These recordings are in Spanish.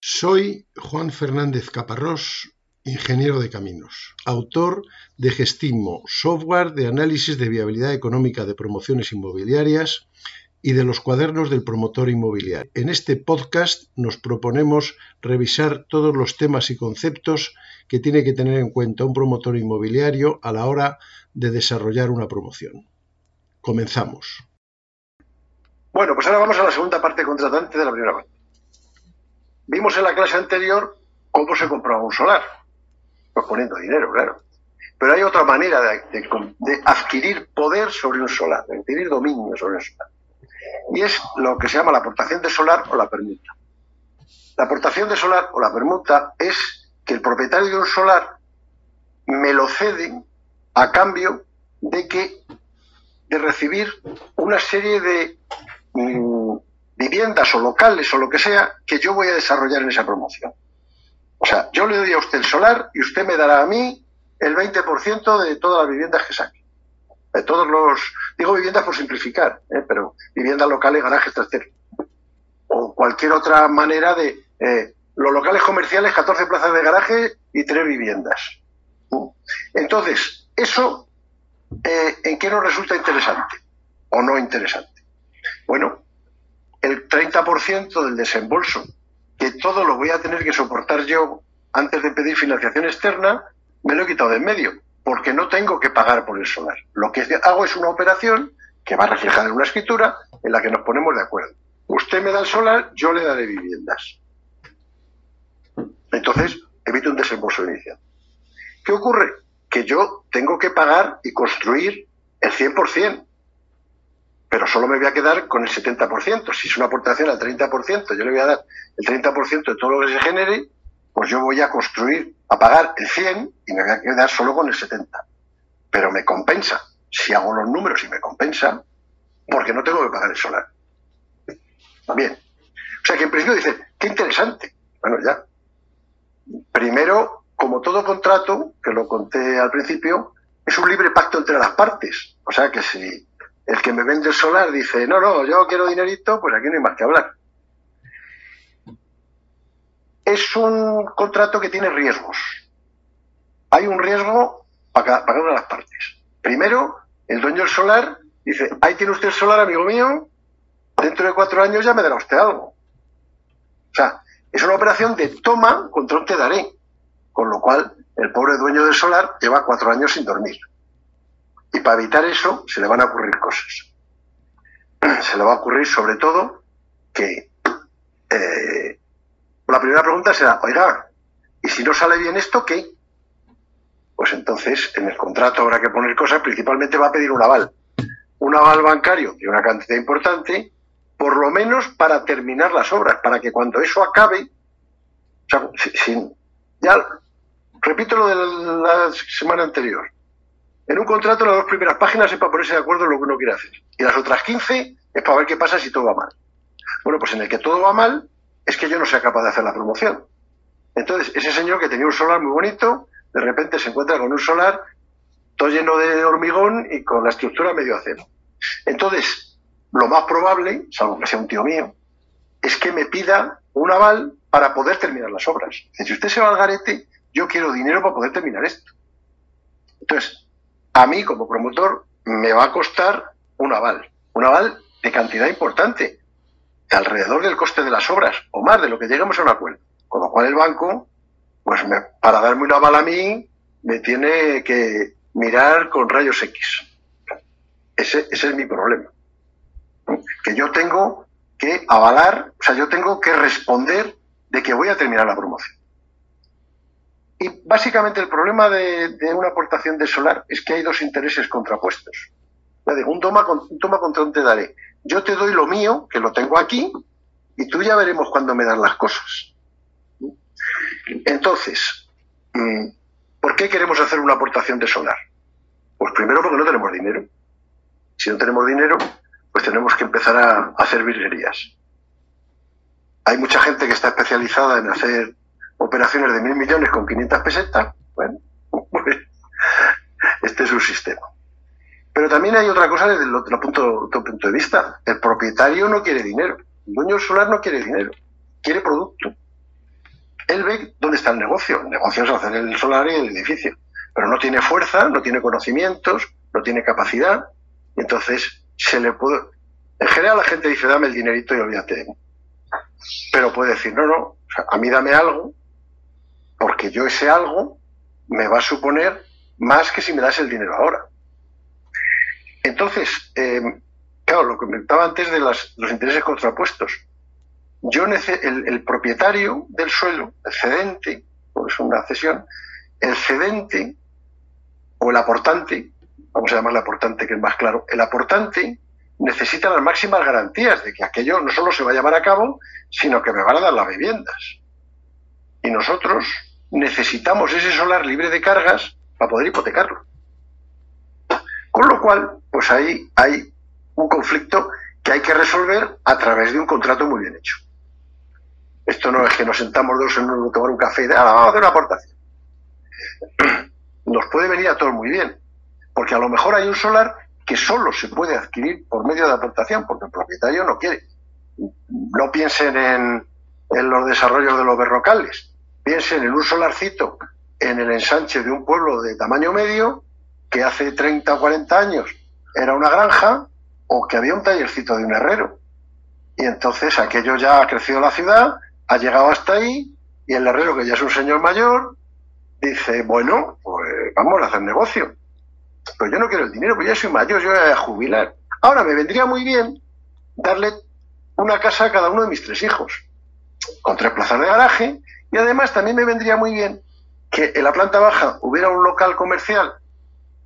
Soy Juan Fernández Caparrós, ingeniero de caminos, autor de Gestimo, software de análisis de viabilidad económica de promociones inmobiliarias y de los cuadernos del promotor inmobiliario. En este podcast nos proponemos revisar todos los temas y conceptos que tiene que tener en cuenta un promotor inmobiliario a la hora de desarrollar una promoción. Comenzamos. Bueno, pues ahora vamos a la segunda parte contratante de la primera parte. Vimos en la clase anterior cómo se compraba un solar, pues poniendo dinero, claro. Pero hay otra manera de, adquirir poder sobre un solar, de adquirir dominio sobre un solar. Y es lo que se llama la aportación de solar o la permuta. La aportación de solar o la permuta es que el propietario de un solar me lo cede a cambio de que de recibir una serie de mm, viviendas o locales o lo que sea que yo voy a desarrollar en esa promoción. O sea, yo le doy a usted el solar y usted me dará a mí el 20% de todas las viviendas que saque. De todos los, digo viviendas por simplificar, ¿eh? pero viviendas locales, garajes, trasteros. O cualquier otra manera de, eh, los locales comerciales, 14 plazas de garaje y 3 viviendas. Entonces, eso, eh, ¿en qué nos resulta interesante o no interesante? Bueno, 30% del desembolso, que todo lo voy a tener que soportar yo antes de pedir financiación externa, me lo he quitado de en medio, porque no tengo que pagar por el solar. Lo que hago es una operación que va reflejada en una escritura en la que nos ponemos de acuerdo. Usted me da el solar, yo le daré viviendas. Entonces, evito un desembolso inicial. ¿Qué ocurre? Que yo tengo que pagar y construir el 100% pero solo me voy a quedar con el 70%. Si es una aportación al 30%, yo le voy a dar el 30% de todo lo que se genere, pues yo voy a construir, a pagar el 100 y me voy a quedar solo con el 70. Pero me compensa. Si hago los números y me compensa, porque no tengo que pagar el solar. Bien. O sea que en principio dice, qué interesante. Bueno, ya. Primero, como todo contrato, que lo conté al principio, es un libre pacto entre las partes. O sea que si el que me vende el solar dice, no, no, yo quiero dinerito, pues aquí no hay más que hablar. Es un contrato que tiene riesgos. Hay un riesgo para cada, una de las partes. Primero, el dueño del solar dice, ahí tiene usted el solar, amigo mío, dentro de cuatro años ya me dará usted algo. O sea, es una operación de toma contra un te daré. Con lo cual, el pobre dueño del solar lleva cuatro años sin dormir. Y para evitar eso se le van a ocurrir cosas. Se le va a ocurrir sobre todo que eh, la primera pregunta será, oiga, ¿y si no sale bien esto, qué? Pues entonces en el contrato habrá que poner cosas, principalmente va a pedir un aval. Un aval bancario de una cantidad importante, por lo menos para terminar las obras, para que cuando eso acabe, o sea, sin, ya repito lo de la semana anterior, en un contrato las dos primeras páginas es para ponerse de acuerdo en lo que uno quiere hacer. Y las otras 15 es para ver qué pasa si todo va mal. Bueno, pues en el que todo va mal es que yo no sea capaz de hacer la promoción. Entonces, ese señor que tenía un solar muy bonito, de repente se encuentra con un solar todo lleno de hormigón y con la estructura medio acero. Entonces, lo más probable, salvo que sea un tío mío, es que me pida un aval para poder terminar las obras. Si usted se va al garete, yo quiero dinero para poder terminar esto. Entonces, a mí como promotor me va a costar un aval, un aval de cantidad importante, alrededor del coste de las obras, o más de lo que lleguemos a un acuerdo. Con lo cual el banco, pues para darme un aval a mí, me tiene que mirar con rayos X. Ese, ese es mi problema. Que yo tengo que avalar, o sea, yo tengo que responder de que voy a terminar la promoción. Y básicamente el problema de, una aportación de solar es que hay dos intereses contrapuestos. Un toma, un toma contra un te daré. Yo te doy lo mío, que lo tengo aquí, y tú ya veremos cuándo me dan las cosas. Entonces, mm, ¿por qué queremos hacer una aportación de solar? Pues primero porque no tenemos dinero. Si no tenemos dinero, pues tenemos que empezar a hacer virguerías. Hay mucha gente que está especializada en hacer operaciones de mil millones con 500 pesetas, bueno, pues, este es un sistema. Pero también hay otra cosa desde el otro punto, otro punto de vista. El propietario no quiere dinero. El dueño solar no quiere dinero. Quiere producto. él ve dónde está el negocio. El negocio es hacer el solar y el edificio. Pero no tiene fuerza, no tiene conocimientos, no tiene capacidad. Y entonces se le puede. En general la gente dice, dame el dinerito y olvídate de mí. Pero puede decir, no, no, a mí dame algo, porque yo ese algo me va a suponer más que si me das el dinero ahora. Entonces, eh, claro, lo que comentaba antes de los intereses contrapuestos. Yo el, el, propietario del suelo, el cedente, o es una cesión, el cedente o el aportante, vamos a llamarle aportante que es más claro, el aportante necesita las máximas garantías de que aquello no solo se va a llevar a cabo, sino que me van a dar las viviendas. Y nosotros necesitamos ese solar libre de cargas para poder hipotecarlo. Con lo cual, pues ahí hay un conflicto que hay que resolver a través de un contrato muy bien hecho. Esto no es que nos sentamos dos en un, tomar un café y de, ah, vamos a hacer una aportación. Nos puede venir a todos muy bien, porque a lo mejor hay un solar que solo se puede adquirir por medio de aportación, porque el propietario no quiere. No piensen en, en los desarrollos de los berrocales, piensen en un solarcito en el ensanche de un pueblo de tamaño medio que hace 30 o 40 años era una granja o que había un tallercito de un herrero. Y entonces aquello ya ha crecido la ciudad, ha llegado hasta ahí y el herrero, que ya es un señor mayor, dice, bueno, pues vamos a hacer negocio. Pero yo no quiero el dinero, pues ya soy mayor, yo voy a jubilar. Ahora me vendría muy bien darle una casa a cada uno de mis tres hijos, con tres plazas de garaje, y además también me vendría muy bien que en la planta baja hubiera un local comercial,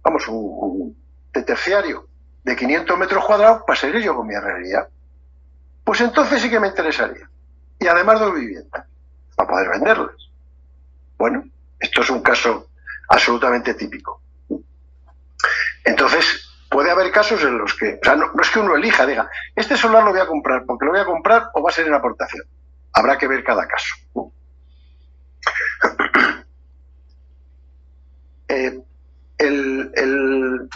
vamos, un, de terciario, de 500 metros cuadrados para seguir yo con mi herrería. Pues entonces sí que me interesaría. Y además de vivienda, para poder venderlas. Bueno, esto es un caso absolutamente típico. Entonces, puede haber casos en los que, o sea, no, es que uno elija, diga, este solar lo voy a comprar porque lo voy a comprar o va a ser en aportación. Habrá que ver cada caso. Eh, el,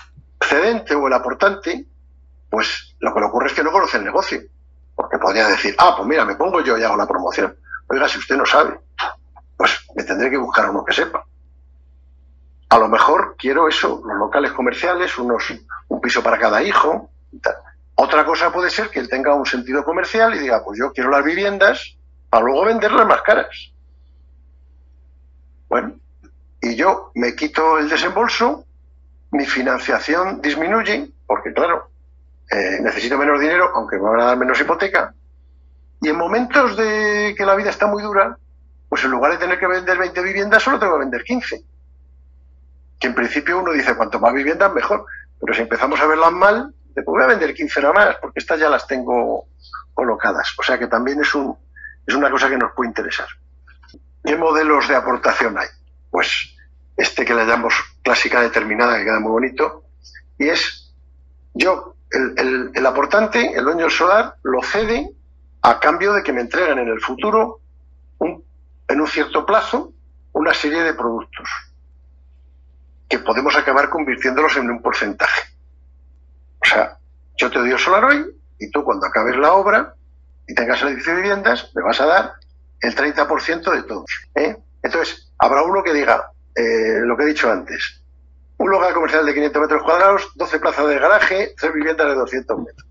cedente o el aportante, pues lo que le ocurre es que no conoce el negocio. Porque podría decir, ah, pues mira, me pongo yo y hago la promoción. Oiga, si usted no sabe, pues me tendré que buscar uno que sepa. A lo mejor quiero eso, los locales comerciales, unos, un piso para cada hijo. Otra cosa puede ser que él tenga un sentido comercial y diga, pues yo quiero las viviendas para luego venderlas más caras. Bueno, y yo me quito el desembolso, mi financiación disminuye, porque claro, eh, necesito menos dinero, aunque me van a dar menos hipoteca. Y en momentos de que la vida está muy dura, pues en lugar de tener que vender 20 viviendas, solo tengo que vender 15. Que en principio uno dice, cuanto más viviendas, mejor. Pero si empezamos a verlas mal, pues voy a vender 15 nada más, porque estas ya las tengo colocadas. O sea que también es, un, es una cosa que nos puede interesar. ¿Qué modelos de aportación hay? Pues este que le llamamos clásica determinada, que queda muy bonito, y es yo, el, aportante, el dueño del solar, lo cede a cambio de que me entreguen en el futuro, en un cierto plazo, una serie de productos que podemos acabar convirtiéndolos en un porcentaje. O sea, yo te doy el solar hoy y tú cuando acabes la obra y tengas el edificio de viviendas, me vas a dar el 30% de todos. ¿eh? Entonces, habrá uno que diga, eh, lo que he dicho antes. Un local comercial de 500 metros cuadrados, 12 plazas de garaje, 3 viviendas de 200 metros.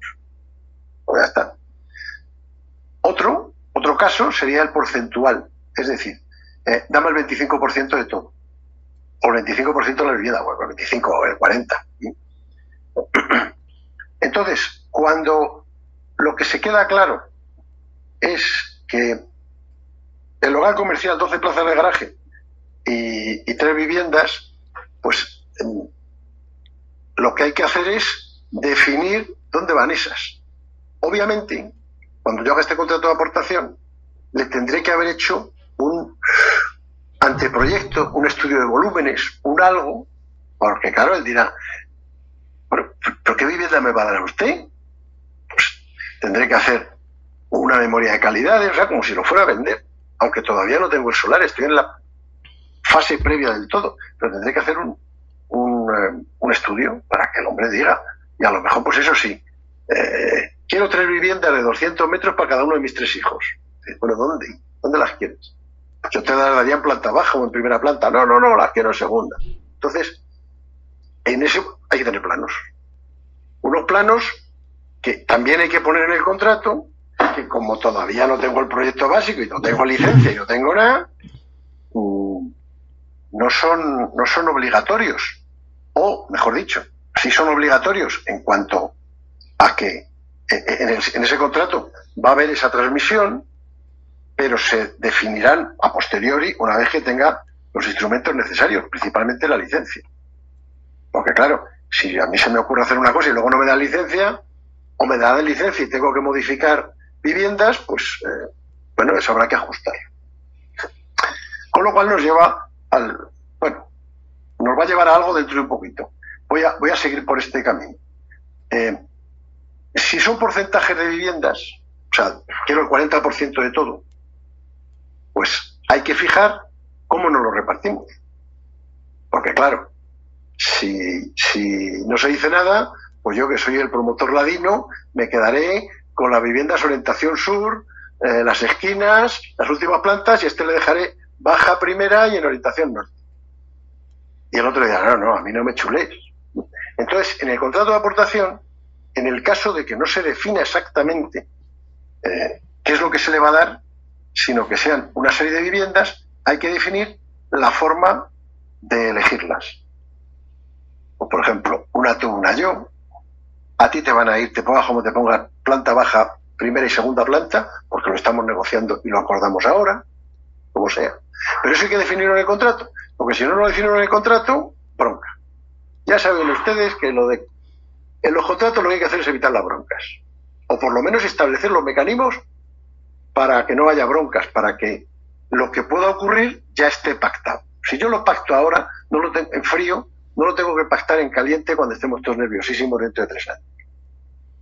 Pues ya está. Otro, otro caso sería el porcentual. Es decir, eh, dame el 25% de todo. O el 25% de la vivienda, bueno, el 25 o el 40. Entonces, cuando lo que se queda claro es que el local comercial, 12 plazas de garaje, y, tres viviendas, pues lo que hay que hacer es definir dónde van esas. Obviamente, cuando yo haga este contrato de aportación, le tendré que haber hecho un anteproyecto, un estudio de volúmenes, un algo, porque claro, él dirá, ¿pero, qué vivienda me va a dar usted? Pues tendré que hacer una memoria de calidades, o sea, como si lo fuera a vender, aunque todavía no tengo el solar, estoy en la fase previa del todo, pero tendré que hacer un, un, eh, estudio para que el hombre diga, y a lo mejor pues eso sí, eh, quiero tres viviendas de 200 metros para cada uno de mis tres hijos. Bueno, ¿dónde? ¿Dónde las quieres? Yo te daría en planta baja o en primera planta. No, no, no, las quiero en segunda. Entonces, en eso hay que tener planos. Unos planos que también hay que poner en el contrato, que como todavía no tengo el proyecto básico y no tengo licencia y no tengo nada, no son, no son obligatorios. O, mejor dicho, sí son obligatorios en cuanto a que en, en ese contrato va a haber esa transmisión, pero se definirán a posteriori una vez que tenga los instrumentos necesarios, principalmente la licencia. Porque claro, si a mí se me ocurre hacer una cosa y luego no me da licencia, o me da licencia y tengo que modificar viviendas, pues eh, bueno, eso habrá que ajustar. Con lo cual nos lleva al, bueno, nos va a llevar a algo dentro de un poquito. Voy a, voy a seguir por este camino. Eh, si son porcentajes de viviendas, o sea, quiero el 40% de todo, pues hay que fijar cómo nos lo repartimos. Porque claro, si, si no se dice nada, pues yo que soy el promotor ladino, me quedaré con las viviendas orientación sur, eh, las esquinas, las últimas plantas, y a este le dejaré baja primera y en orientación norte. Y el otro dirá, no, no, a mí no me chuléis. Entonces, en el contrato de aportación, en el caso de que no se defina exactamente eh, qué es lo que se le va a dar, sino que sean una serie de viviendas, hay que definir la forma de elegirlas. O, por ejemplo, una tú, una yo. A ti te van a ir, te pongas como te pongas planta baja, primera y segunda planta, porque lo estamos negociando y lo acordamos ahora, como sea. Pero eso hay que definirlo en el contrato, porque si no lo definen en el contrato, bronca. Ya saben ustedes que lo de en los contratos lo que hay que hacer es evitar las broncas, o por lo menos establecer los mecanismos para que no haya broncas, para que lo que pueda ocurrir ya esté pactado. Si yo lo pacto ahora, no lo tengo en frío, no lo tengo que pactar en caliente cuando estemos todos nerviosísimos dentro de tres años.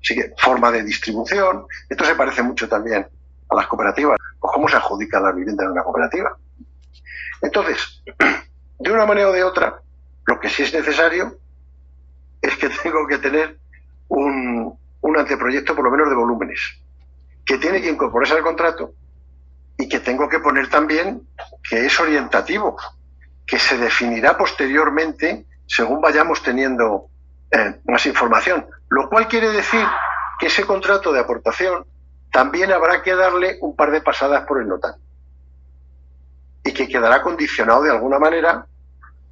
Así que forma de distribución, esto se parece mucho también a las cooperativas, o cómo se adjudica la vivienda en una cooperativa. Entonces, de una manera o de otra, lo que sí es necesario es que tengo que tener un, anteproyecto por lo menos de volúmenes, que tiene que incorporarse al contrato y que tengo que poner también que es orientativo, que se definirá posteriormente según vayamos teniendo eh, más información. Lo cual quiere decir que ese contrato de aportación también habrá que darle un par de pasadas por el notario. Y que quedará condicionado de alguna manera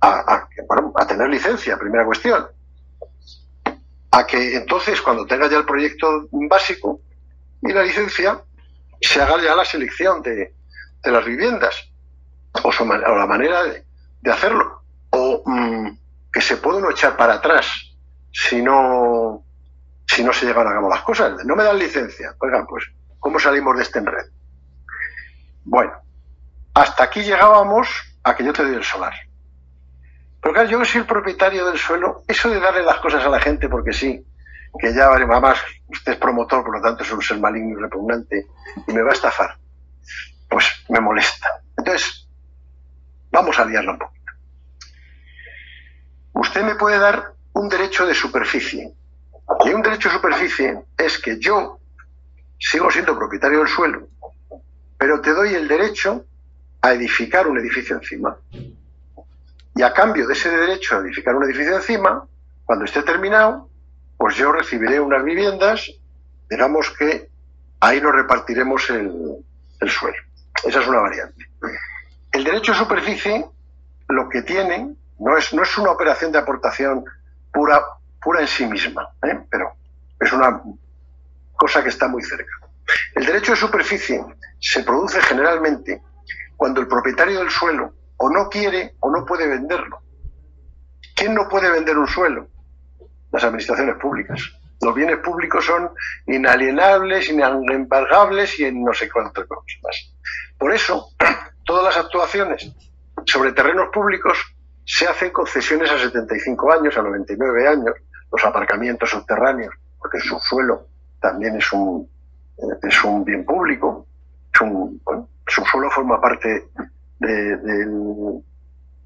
a, a, tener licencia, primera cuestión. A que entonces, cuando tenga ya el proyecto básico y la licencia, se haga ya la selección de, de las viviendas o, o la manera de, de hacerlo. O mm, que se puede uno echar para atrás si no, si no se llegan a cabo las cosas. No me dan licencia. Oigan, pues, ¿cómo salimos de este enredo? Bueno, hasta aquí llegábamos a que yo te doy el solar. Pero claro, yo soy el propietario del suelo, eso de darle las cosas a la gente porque sí, que ya, además, usted es promotor, por lo tanto es un ser maligno y repugnante, y me va a estafar, pues me molesta. Entonces, vamos a liarlo un poquito. Usted me puede dar un derecho de superficie. Y un derecho de superficie es que yo sigo siendo propietario del suelo, pero te doy el derecho a edificar un edificio encima. Y a cambio de ese derecho a edificar un edificio encima, cuando esté terminado, pues yo recibiré unas viviendas, digamos que ahí nos repartiremos el, el suelo. Esa es una variante. El derecho a superficie lo que tiene no es, no es una operación de aportación pura, pura en sí misma, ¿eh? pero es una cosa que está muy cerca. El derecho de superficie se produce generalmente cuando el propietario del suelo o no quiere o no puede venderlo. ¿Quién no puede vender un suelo? Las administraciones públicas. Los bienes públicos son inalienables, inembargables y en no sé cuántas cosas más. Por eso, todas las actuaciones sobre terrenos públicos se hacen concesiones a 75 años, a 99 años, los aparcamientos subterráneos, porque su suelo también es un, eh, es un bien público, su suelo forma parte de,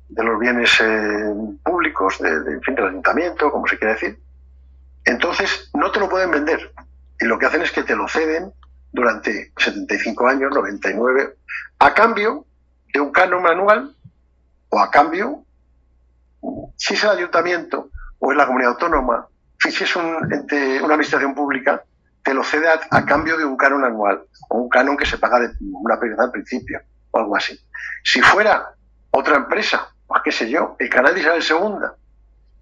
los bienes eh, públicos, de, fin, del ayuntamiento, como se quiere decir. Entonces, no te lo pueden vender. Y lo que hacen es que te lo ceden durante 75 años, 99, a cambio de un canon anual o a cambio, si es el ayuntamiento o es la comunidad autónoma, si es un una administración pública, te lo cede a, cambio de un canon anual o un canon que se paga de una pérdida al principio o algo así. Si fuera otra empresa, pues qué sé yo, el canal de Isabel II,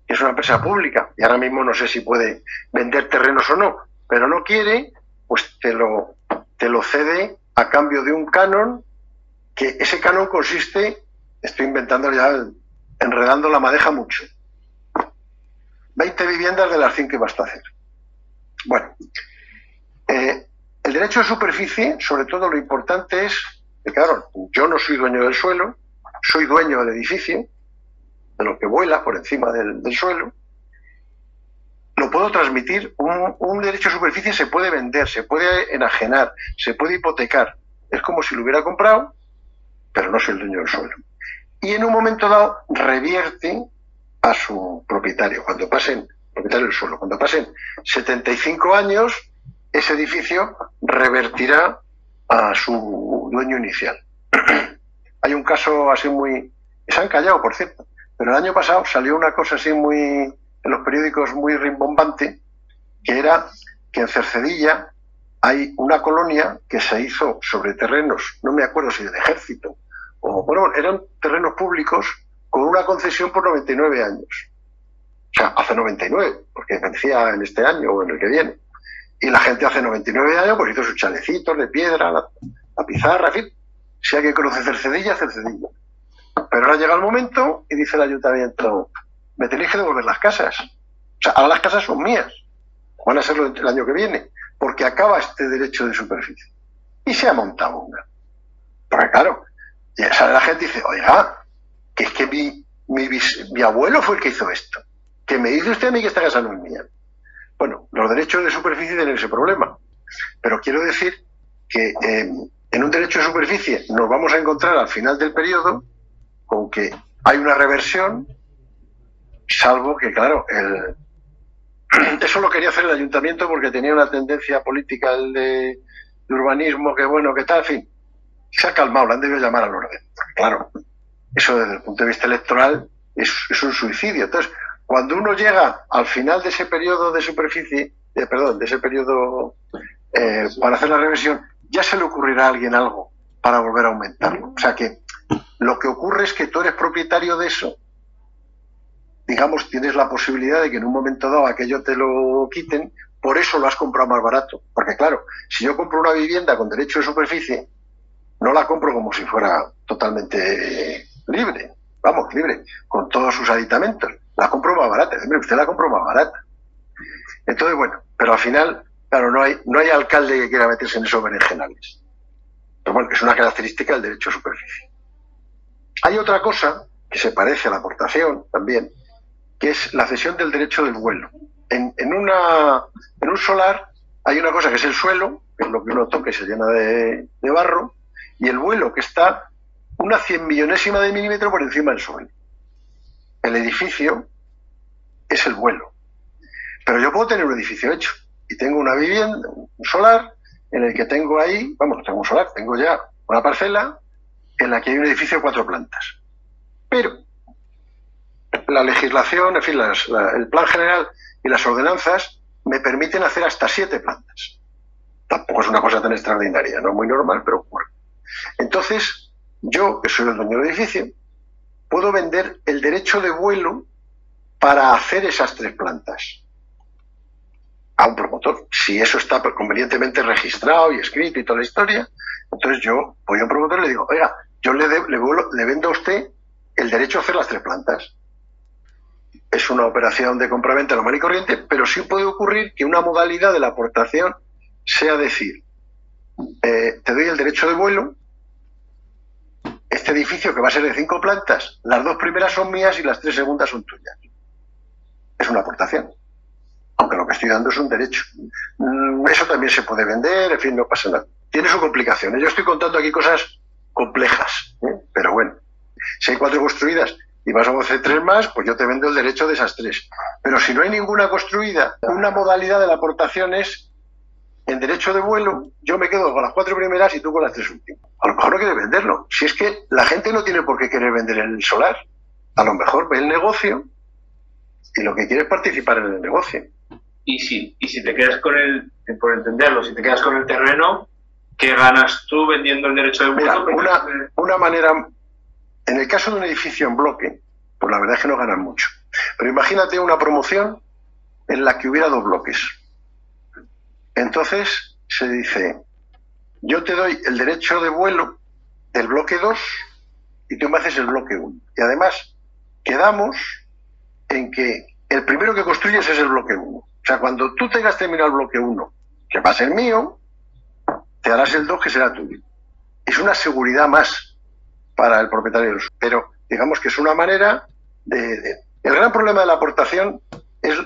que es una empresa pública y ahora mismo no sé si puede vender terrenos o no, pero no quiere, pues te lo, te lo cede a cambio de un canon, que ese canon consiste, estoy inventando ya, enredando la madeja mucho, 20 viviendas de las 5 que basta hacer. Bueno, eh, el derecho de superficie, sobre todo lo importante es, que claro, yo no soy dueño del suelo, soy dueño del edificio, de lo que vuela por encima del, suelo, lo puedo transmitir. Un, un, derecho de superficie se puede vender, se puede enajenar, se puede hipotecar. Es como si lo hubiera comprado, pero no soy el dueño del suelo. Y en un momento dado revierte a su propietario. Cuando pasen, propietario del suelo, cuando pasen 75 años, ese edificio revertirá a su dueño inicial. Hay un caso así muy... Se han callado, por cierto, pero el año pasado salió una cosa así muy... en los periódicos muy rimbombante, que era que en Cercedilla hay una colonia que se hizo sobre terrenos, no me acuerdo si del ejército, o bueno, eran terrenos públicos con una concesión por 99 años. O sea, hace 99, porque vencía en este año o en el que viene. Y la gente hace 99 años pues hizo sus chalecitos de piedra, la, pizarra, en fin. Si hay que conocer Cercedilla, Cercedilla. Pero ahora llega el momento y dice el ayuntamiento, me tenéis que devolver las casas. O sea, ahora las casas son mías. Van a serlo el año que viene, porque acaba este derecho de superficie. Y se ha montado una. Porque claro, ya sale la gente y dice, oiga, que es que mi, mi, abuelo fue el que hizo esto. Que me dice usted a mí que esta casa no es mía. Bueno, los derechos de superficie tienen ese problema. Pero quiero decir que eh, en un derecho de superficie nos vamos a encontrar al final del periodo con que hay una reversión, salvo que, claro, el, eso lo quería hacer el ayuntamiento porque tenía una tendencia política de, de urbanismo, que bueno, que tal, en fin. Se ha calmado, le han debido llamar al orden. claro, eso desde el punto de vista electoral es, un suicidio. Entonces, cuando uno llega al final de ese periodo de superficie, perdón, de ese periodo eh, para hacer la reversión, ya se le ocurrirá a alguien algo para volver a aumentarlo. O sea que lo que ocurre es que tú eres propietario de eso. Digamos, tienes la posibilidad de que en un momento dado aquello te lo quiten, por eso lo has comprado más barato. Porque claro, si yo compro una vivienda con derecho de superficie, no la compro como si fuera totalmente libre, vamos, libre, con todos sus aditamentos. La compro más barata, usted la compró más barata. Entonces, bueno, pero al final, claro, no hay, no hay alcalde que quiera meterse en esos berenjenales. Pero bueno, es una característica del derecho a superficie. Hay otra cosa que se parece a la aportación también, que es la cesión del derecho del vuelo. En, en, una, en un solar hay una cosa que es el suelo, que es lo que uno toca y se llena de, de barro, y el vuelo que está una cien millonésima de milímetro por encima del suelo. El edificio es el vuelo. Pero yo puedo tener un edificio hecho y tengo una vivienda, un solar, en el que tengo ahí, vamos, tengo un solar, tengo ya una parcela en la que hay un edificio de cuatro plantas. Pero la legislación, en fin, el plan general y las ordenanzas me permiten hacer hasta siete plantas. Tampoco es una cosa tan extraordinaria, no muy normal, pero ocurre. Entonces, yo, que soy el dueño del edificio, puedo vender el derecho de vuelo para hacer esas tres plantas a un promotor. Si eso está convenientemente registrado y escrito y toda la historia, entonces yo voy a un promotor y le digo, oiga, yo le, le, vendo a usted el derecho a hacer las tres plantas. Es una operación de compraventa normal y corriente, pero sí puede ocurrir que una modalidad de la aportación sea decir, eh, te doy el derecho de vuelo, este edificio que va a ser de cinco plantas, las dos primeras son mías y las tres segundas son tuyas. Es una aportación. Aunque lo que estoy dando es un derecho. Mm, eso también se puede vender, en fin, no pasa nada. Tiene su complicación. Yo estoy contando aquí cosas complejas, ¿eh? pero bueno, si hay cuatro construidas y vas a hacer tres más, pues yo te vendo el derecho de esas tres. Pero si no hay ninguna construida, una modalidad de la aportación es en derecho de vuelo, yo me quedo con las cuatro primeras y tú con las tres últimas. A lo mejor no quieres venderlo. Si es que la gente no tiene por qué querer vender el solar. A lo mejor ve el negocio y lo que quiere es participar en el negocio. Y si, y si te quedas con el, por entenderlo, si te quedas con el terreno, ¿qué ganas tú vendiendo el derecho de vuelo? una, una manera, en el caso de un edificio en bloque, pues la verdad es que no ganan mucho. Pero imagínate una promoción en la que hubiera dos bloques. Entonces se dice, yo te doy el derecho de vuelo del bloque 2 y tú me haces el bloque 1. Y además quedamos en que el primero que construyes es el bloque 1. O sea, cuando tú tengas terminado el bloque 1, que va a ser mío, te harás el 2 que será tuyo. Es una seguridad más para el propietario. Pero digamos que es una manera de... El gran problema de la aportación es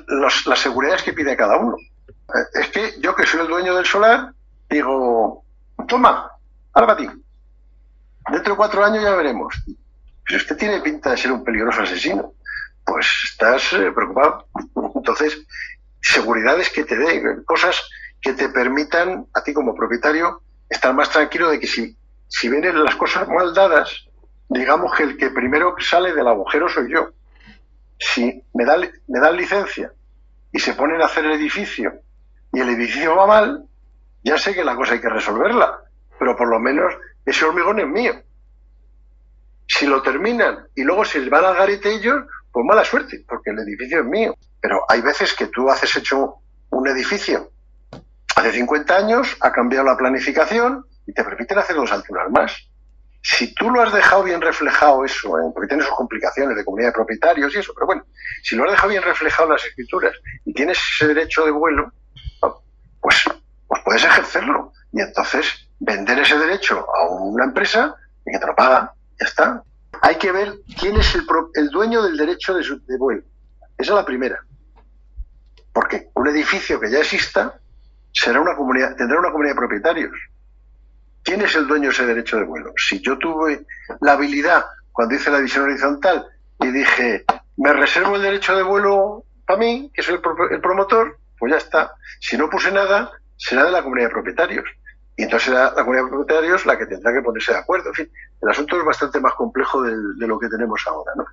las seguridades que pide cada uno. Eh, es que yo que soy el dueño del solar, digo, toma, ahora para ti. Dentro de cuatro años ya veremos. Si usted tiene pinta de ser un peligroso asesino, pues estás eh, preocupado. Entonces, seguridades que te den, cosas que te permitan a ti como propietario estar más tranquilo de que si, si vienen las cosas mal dadas, digamos que el que primero sale del agujero soy yo. Si me, da, me dan licencia y se ponen a hacer el edificio y el edificio va mal, ya sé que la cosa hay que resolverla, pero por lo menos ese hormigón es mío. Si lo terminan y luego se van al garete ellos, pues mala suerte, porque el edificio es mío. Pero hay veces que tú haces hecho un edificio hace 50 años, ha cambiado la planificación y te permiten hacer dos alturas más. Si tú lo has dejado bien reflejado eso, ¿eh? porque tiene sus complicaciones de comunidad de propietarios y eso, pero bueno, si lo has dejado bien reflejado en las escrituras y tienes ese derecho de vuelo, pues, pues puedes ejercerlo. Y entonces vender ese derecho a una empresa y que te lo paga, ya está. Hay que ver quién es el, el dueño del derecho de, de vuelo. Esa es la primera. Porque un edificio que ya exista será una comunidad, tendrá una comunidad de propietarios. ¿Quién es el dueño de ese derecho de vuelo? Si yo tuve la habilidad cuando hice la visión horizontal y dije, me reservo el derecho de vuelo para mí, que soy el, el promotor, pues ya está. Si no puse nada, será de la comunidad de propietarios. Y entonces será la comunidad de propietarios la que tendrá que ponerse de acuerdo. En fin, el asunto es bastante más complejo de, de lo que tenemos ahora, ¿no?